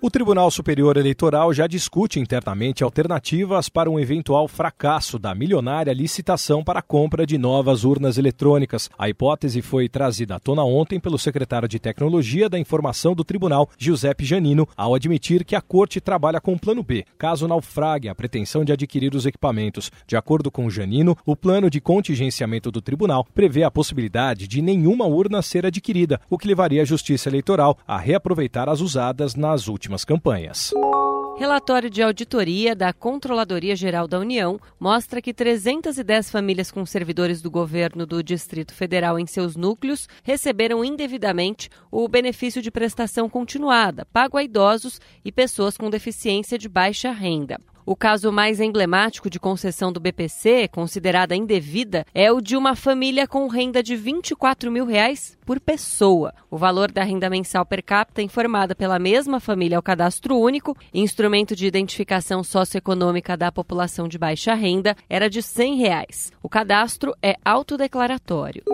O Tribunal Superior Eleitoral já discute internamente alternativas para um eventual fracasso da milionária licitação para a compra de novas urnas eletrônicas. A hipótese foi trazida à tona ontem pelo secretário de Tecnologia da Informação do Tribunal, Giuseppe Janino, ao admitir que a Corte trabalha com o plano B, caso naufrague a pretensão de adquirir os equipamentos. De acordo com Janino, o plano de contingenciamento do tribunal prevê a possibilidade de nenhuma urna ser adquirida, o que levaria a Justiça Eleitoral a reaproveitar as usadas nas últimas últimas campanhas. Relatório de auditoria da Controladoria Geral da União mostra que 310 famílias com servidores do governo do Distrito Federal em seus núcleos receberam indevidamente o benefício de prestação continuada, pago a idosos e pessoas com deficiência de baixa renda. O caso mais emblemático de concessão do BPC, considerada indevida, é o de uma família com renda de 24 mil reais por pessoa. O valor da renda mensal per capita informada pela mesma família ao cadastro único, instrumento de identificação socioeconômica da população de baixa renda, era de 100 reais. O cadastro é autodeclaratório.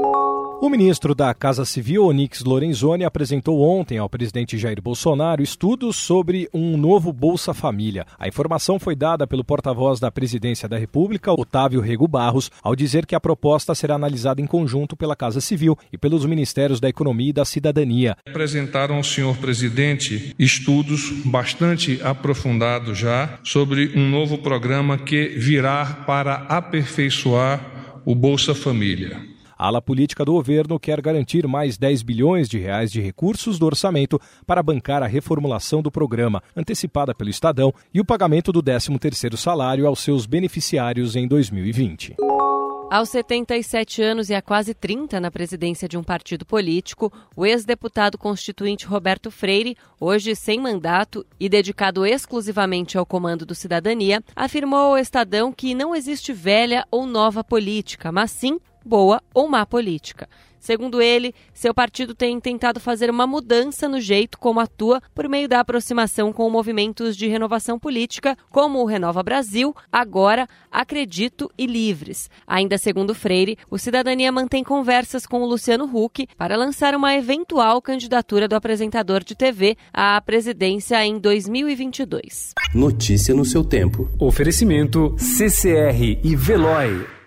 O ministro da Casa Civil, Onix Lorenzoni, apresentou ontem ao presidente Jair Bolsonaro estudos sobre um novo Bolsa Família. A informação foi dada pelo porta-voz da Presidência da República, Otávio Rego Barros, ao dizer que a proposta será analisada em conjunto pela Casa Civil e pelos Ministérios da Economia e da Cidadania. Apresentaram ao senhor presidente estudos bastante aprofundados já sobre um novo programa que virá para aperfeiçoar o Bolsa Família. A ala política do governo quer garantir mais 10 bilhões de reais de recursos do orçamento para bancar a reformulação do programa, antecipada pelo Estadão, e o pagamento do 13º salário aos seus beneficiários em 2020. Aos 77 anos e há quase 30 na presidência de um partido político, o ex-deputado constituinte Roberto Freire, hoje sem mandato e dedicado exclusivamente ao comando do Cidadania, afirmou ao Estadão que não existe velha ou nova política, mas sim boa ou má política. Segundo ele, seu partido tem tentado fazer uma mudança no jeito como atua por meio da aproximação com movimentos de renovação política, como o Renova Brasil, agora Acredito e Livres. Ainda segundo Freire, o Cidadania mantém conversas com o Luciano Huck para lançar uma eventual candidatura do apresentador de TV à presidência em 2022. Notícia no seu tempo. Oferecimento CCR e Veloy.